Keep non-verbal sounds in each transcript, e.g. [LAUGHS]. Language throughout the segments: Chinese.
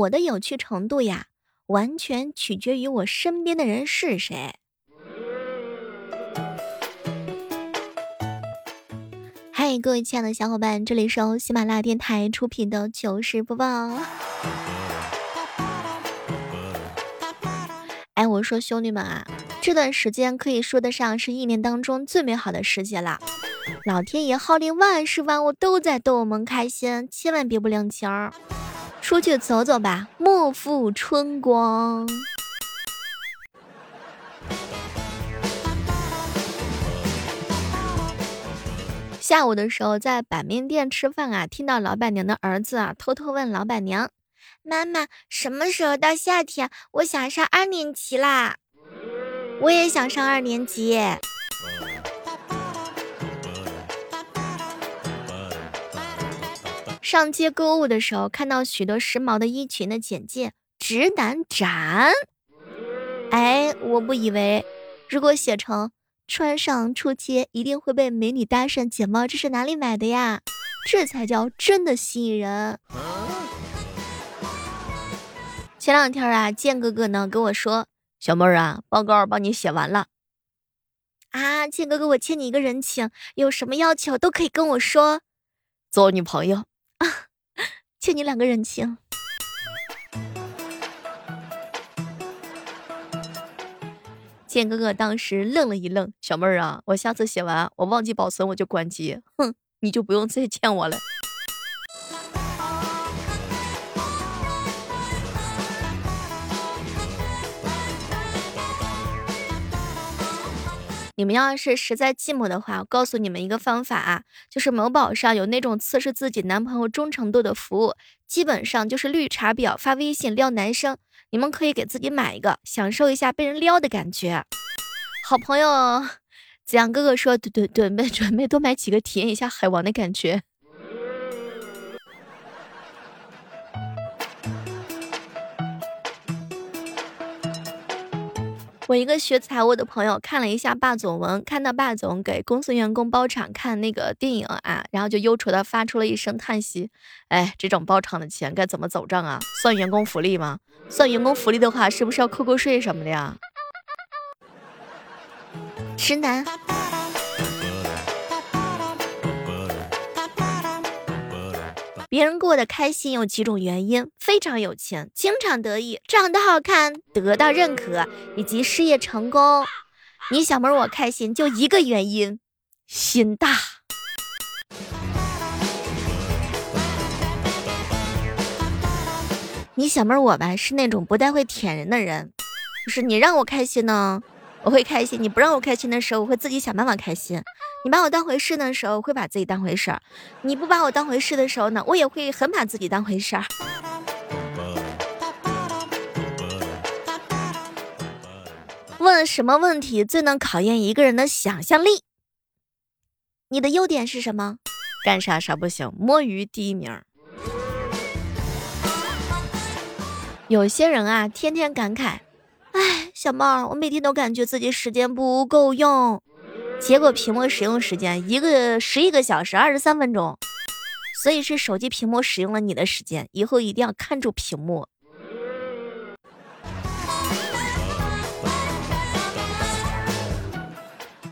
我的有趣程度呀，完全取决于我身边的人是谁。嗨，各位亲爱的小伙伴，这里是由喜马拉雅电台出品的糗事播报。哎，我说兄弟们啊，这段时间可以说得上是一年当中最美好的时节了。老天爷号令万事万物都在逗我们开心，千万别不领情儿。出去走走吧，莫负春光。下午的时候在板面店吃饭啊，听到老板娘的儿子啊偷偷问老板娘：“妈妈，什么时候到夏天？我想上二年级啦！”我也想上二年级。上街购物的时候，看到许多时髦的衣裙的简介，直男斩。哎，我不以为，如果写成穿上出街一定会被美女搭讪，姐妹这是哪里买的呀？这才叫真的吸引人。前两天啊，建哥哥呢跟我说，小妹儿啊，报告帮你写完了。啊，建哥哥，我欠你一个人情，有什么要求都可以跟我说，做我女朋友。啊，欠你两个人情。建哥哥当时愣了一愣，小妹儿啊，我下次写完我忘记保存我就关机，哼，你就不用再欠我了。你们要是实在寂寞的话，我告诉你们一个方法啊，就是某宝上有那种测试自己男朋友忠诚度的服务，基本上就是绿茶婊发微信撩男生，你们可以给自己买一个，享受一下被人撩的感觉。好朋友 [LAUGHS] 子阳哥哥说，对对准备准备多买几个，体验一下海王的感觉。我一个学财务的朋友看了一下霸总文，看到霸总给公司员工包场看那个电影啊，然后就忧愁的发出了一声叹息。哎，这种包场的钱该怎么走账啊？算员工福利吗？算员工福利的话，是不是要扣扣税什么的呀？直男。别人过得开心有几种原因：非常有钱、经常得意、长得好看、得到认可以及事业成功。你小妹我开心就一个原因，心大。你小妹我吧是那种不太会舔人的人，就是你让我开心呢，我会开心；你不让我开心的时候，我会自己想办法开心。你把我当回事的时候，会把自己当回事儿；你不把我当回事的时候呢，我也会很把自己当回事儿。问什么问题最能考验一个人的想象力？你的优点是什么？干啥啥不行，摸鱼第一名。有些人啊，天天感慨，哎，小猫，我每天都感觉自己时间不够用。结果屏幕使用时间一个十一个小时二十三分钟，所以是手机屏幕使用了你的时间，以后一定要看住屏幕。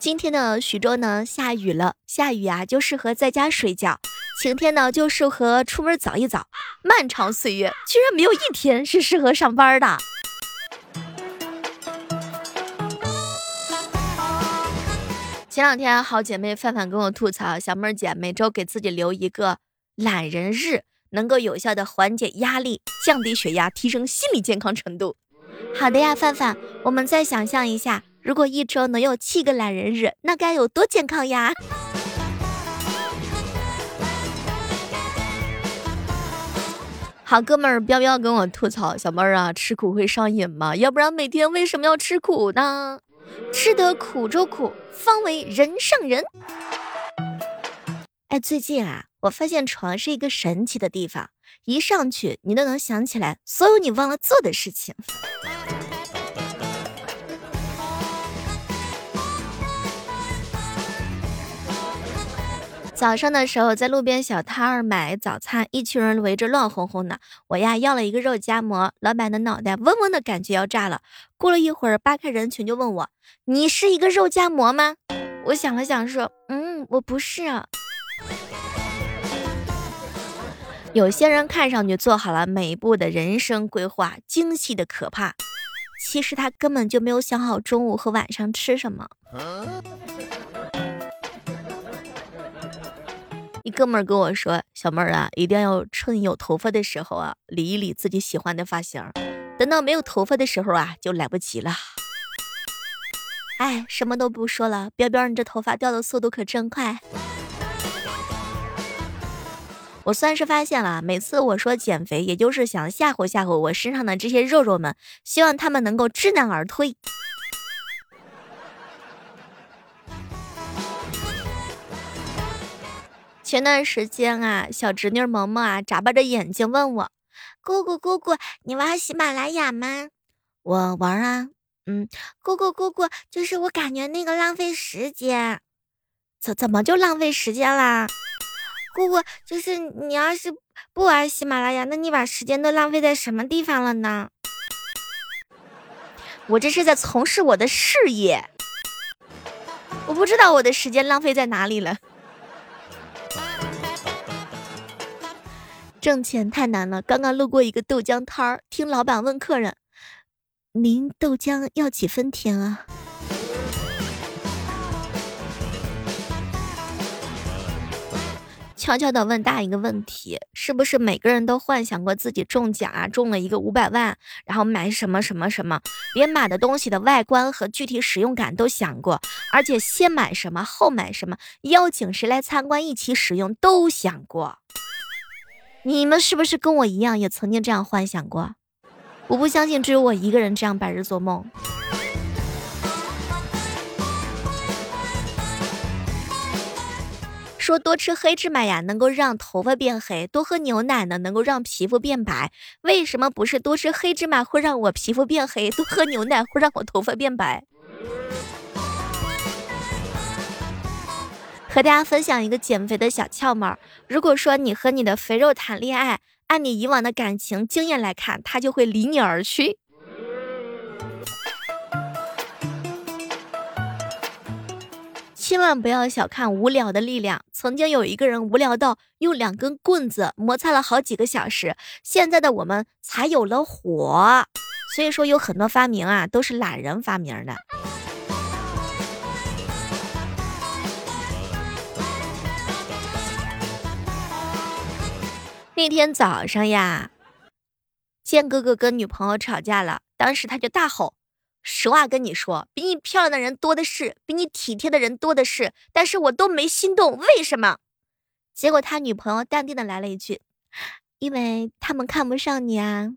今天的徐州呢下雨了，下雨啊就适合在家睡觉，晴天呢就适合出门走一走。漫长岁月居然没有一天是适合上班的。前两天，好姐妹范范跟我吐槽，小妹儿姐每周给自己留一个懒人日，能够有效的缓解压力，降低血压，提升心理健康程度。好的呀，范范，我们再想象一下，如果一周能有七个懒人日，那该有多健康呀！好哥们儿彪彪跟我吐槽，小妹儿啊，吃苦会上瘾吗？要不然每天为什么要吃苦呢？吃得苦中苦，方为人上人。哎，最近啊，我发现床是一个神奇的地方，一上去你都能想起来所有你忘了做的事情。早上的时候在路边小摊儿买早餐，一群人围着乱哄哄的。我呀要了一个肉夹馍，老板的脑袋嗡嗡的感觉要炸了。过了一会儿，扒开人群就问我：“你是一个肉夹馍吗？”我想了想说：“嗯，我不是。”啊有些人看上去做好了每一步的人生规划，精细的可怕，其实他根本就没有想好中午和晚上吃什么。一哥们儿跟我说：“小妹儿啊，一定要趁有头发的时候啊，理一理自己喜欢的发型，等到没有头发的时候啊，就来不及了。”哎，什么都不说了，彪彪，你这头发掉的速度可真快。我算是发现了，每次我说减肥，也就是想吓唬吓唬我身上的这些肉肉们，希望他们能够知难而退。前段时间啊，小侄女萌萌啊，眨巴着眼睛问我：“姑姑姑姑，你玩喜马拉雅吗？”我玩啊，嗯，姑姑姑姑，就是我感觉那个浪费时间，怎怎么就浪费时间啦？姑姑，就是你要是不玩喜马拉雅，那你把时间都浪费在什么地方了呢？我这是在从事我的事业，我不知道我的时间浪费在哪里了。挣钱太难了，刚刚路过一个豆浆摊儿，听老板问客人：“您豆浆要几分甜啊？”悄悄的问大一个问题：是不是每个人都幻想过自己中奖啊，中了一个五百万，然后买什么什么什么，连买的东西的外观和具体使用感都想过，而且先买什么后买什么，邀请谁来参观一起使用都想过。你们是不是跟我一样，也曾经这样幻想过？我不相信只有我一个人这样白日做梦。说多吃黑芝麻呀，能够让头发变黑；多喝牛奶呢，能够让皮肤变白。为什么不是多吃黑芝麻会让我皮肤变黑，多喝牛奶会让我头发变白？和大家分享一个减肥的小窍门：如果说你和你的肥肉谈恋爱，按你以往的感情经验来看，他就会离你而去。千万不要小看无聊的力量。曾经有一个人无聊到用两根棍子摩擦了好几个小时，现在的我们才有了火。所以说，有很多发明啊，都是懒人发明的。那天早上呀，建哥哥跟女朋友吵架了，当时他就大吼。实话跟你说，比你漂亮的人多的是，比你体贴的人多的是，但是我都没心动，为什么？结果他女朋友淡定的来了一句：“因为他们看不上你啊。”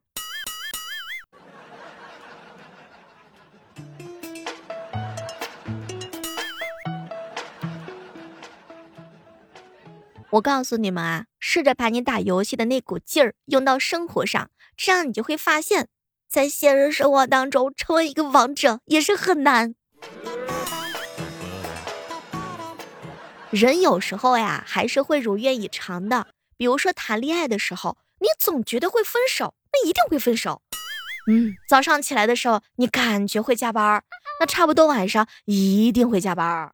我告诉你们啊，试着把你打游戏的那股劲儿用到生活上，这样你就会发现。在现实生活当中，成为一个王者也是很难。人有时候呀，还是会如愿以偿的。比如说谈恋爱的时候，你总觉得会分手，那一定会分手。嗯，早上起来的时候，你感觉会加班，那差不多晚上一定会加班。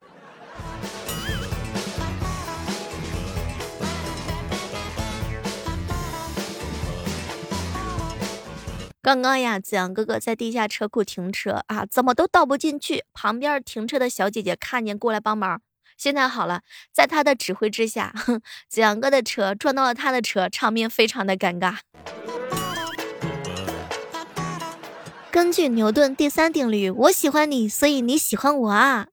刚刚呀，子阳哥哥在地下车库停车啊，怎么都倒不进去。旁边停车的小姐姐看见过来帮忙。现在好了，在他的指挥之下，[LAUGHS] 子阳哥的车撞到了他的车，场面非常的尴尬。根据牛顿第三定律，我喜欢你，所以你喜欢我啊。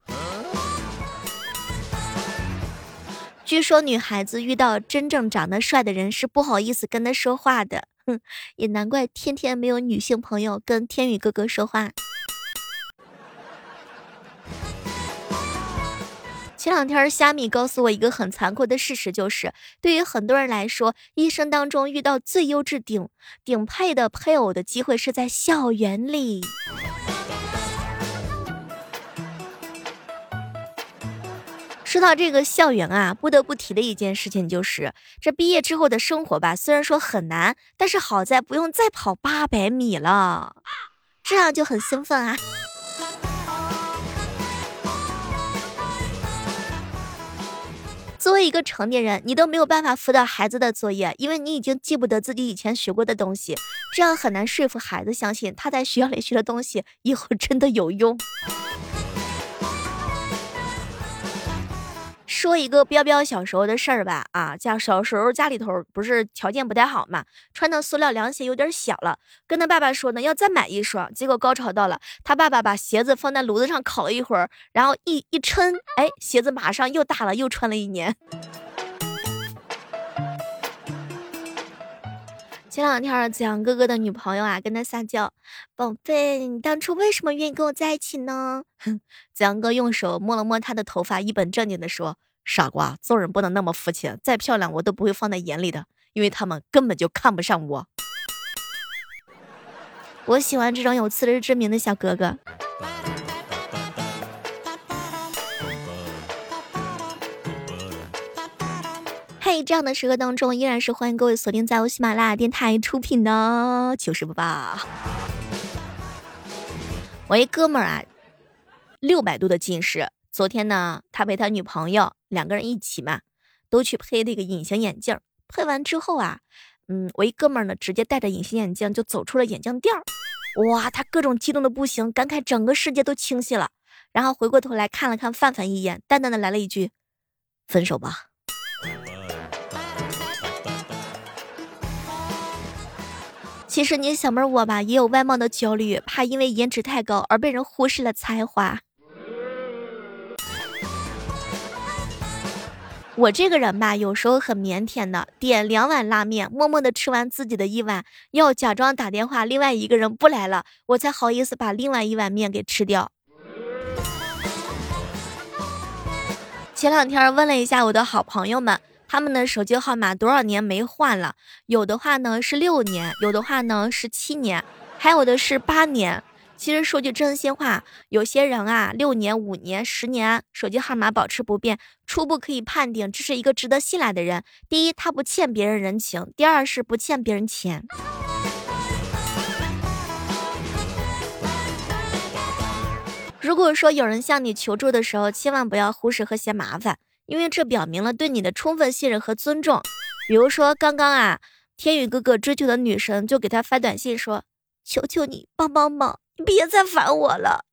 据说女孩子遇到真正长得帅的人是不好意思跟他说话的。哼，也难怪天天没有女性朋友跟天宇哥哥说话。前两天虾米告诉我一个很残酷的事实，就是对于很多人来说，一生当中遇到最优质顶顶配的配偶的机会是在校园里。说到这个校园啊，不得不提的一件事情就是，这毕业之后的生活吧，虽然说很难，但是好在不用再跑八百米了，这样就很兴奋啊。作为一个成年人，你都没有办法辅导孩子的作业，因为你已经记不得自己以前学过的东西，这样很难说服孩子相信他在学校里学的东西以后真的有用。说一个彪彪小时候的事儿吧，啊，家小时候家里头不是条件不太好嘛，穿的塑料凉鞋有点小了，跟他爸爸说呢，要再买一双。结果高潮到了，他爸爸把鞋子放在炉子上烤了一会儿，然后一一抻，哎，鞋子马上又大了，又穿了一年。前两天子阳哥哥的女朋友啊跟他撒娇，宝贝，你当初为什么愿意跟我在一起呢？哼 [LAUGHS] 子阳哥用手摸了摸他的头发，一本正经的说。傻瓜，做人不能那么肤浅。再漂亮，我都不会放在眼里的，因为他们根本就看不上我。[LAUGHS] 我喜欢这种有自知之明的小哥哥。这样的时刻当中，依然是欢迎各位锁定在我喜马拉雅电台出品的糗事播报。我一哥们儿啊，六百度的近视。昨天呢，他陪他女朋友两个人一起嘛，都去配那个隐形眼镜。配完之后啊，嗯，我一哥们儿呢，直接戴着隐形眼镜就走出了眼镜店儿。哇，他各种激动的不行，感慨整个世界都清晰了。然后回过头来看了看范范一眼，淡淡的来了一句：“分手吧。”其实你小妹我吧，也有外貌的焦虑，怕因为颜值太高而被人忽视了才华。我这个人吧，有时候很腼腆的，点两碗拉面，默默的吃完自己的一碗，要假装打电话，另外一个人不来了，我才好意思把另外一碗面给吃掉。前两天问了一下我的好朋友们，他们的手机号码多少年没换了？有的话呢是六年，有的话呢是七年，还有的是八年。其实说句真心话，有些人啊，六年、五年、十年手机号码保持不变，初步可以判定这是一个值得信赖的人。第一，他不欠别人人情；第二是不欠别人钱。如果说有人向你求助的时候，千万不要忽视和嫌麻烦，因为这表明了对你的充分信任和尊重。比如说刚刚啊，天宇哥哥追求的女神就给他发短信说：“求求你帮帮忙。”你别再烦我了。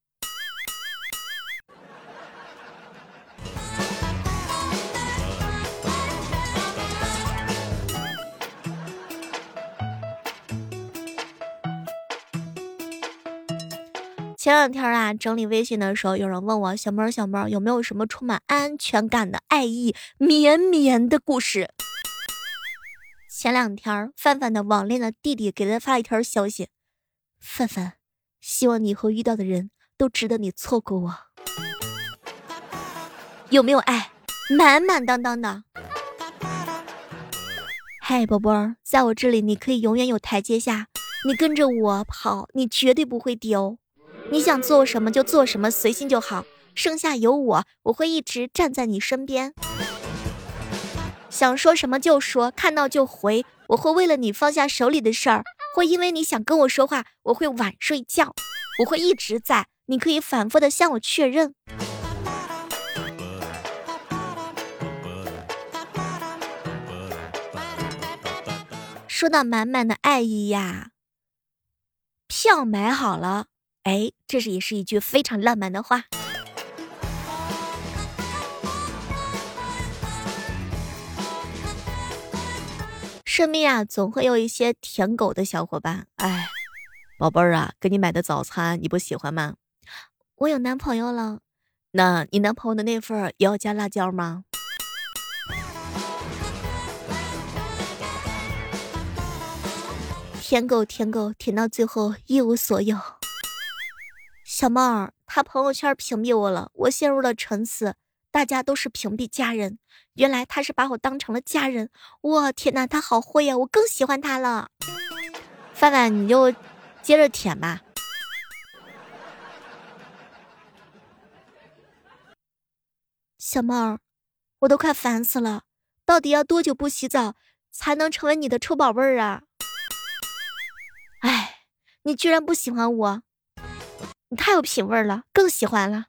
前两天啊，整理微信的时候，有人问我小猫，小猫有没有什么充满安全感的爱意绵绵的故事？前两天，范范的网恋的弟弟给他发了一条消息：范范。希望你以后遇到的人都值得你错过我。有没有爱？满满当当的。嗨，宝贝儿，在我这里你可以永远有台阶下。你跟着我跑，你绝对不会丢。你想做什么就做什么，随心就好。剩下有我，我会一直站在你身边。想说什么就说，看到就回。我会为了你放下手里的事儿。会因为你想跟我说话，我会晚睡觉，我会一直在，你可以反复的向我确认。说到满满的爱意呀，票买好了，哎，这是也是一句非常浪漫的话。身边啊，总会有一些舔狗的小伙伴。哎，宝贝儿啊，给你买的早餐你不喜欢吗？我有男朋友了。那你男朋友的那份也要加辣椒吗？舔狗，舔狗，舔到最后一无所有。小猫儿，他朋友圈屏蔽我了，我陷入了沉思。大家都是屏蔽家人，原来他是把我当成了家人。我天哪，他好会呀！我更喜欢他了。范范，你就接着舔吧。小猫儿，我都快烦死了。到底要多久不洗澡才能成为你的臭宝贝儿啊？哎，你居然不喜欢我，你太有品味了，更喜欢了。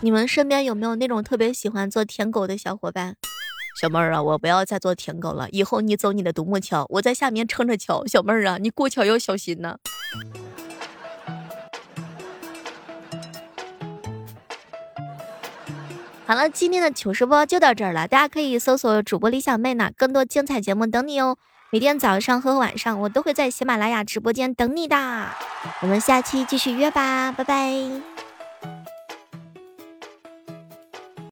你们身边有没有那种特别喜欢做舔狗的小伙伴？小妹儿啊，我不要再做舔狗了，以后你走你的独木桥，我在下面撑着桥。小妹儿啊，你过桥要小心呐。好了，今天的糗事播报就到这儿了，大家可以搜索主播李小妹呢，更多精彩节目等你哦。每天早上和晚上我都会在喜马拉雅直播间等你的，我们下期继续约吧，拜拜。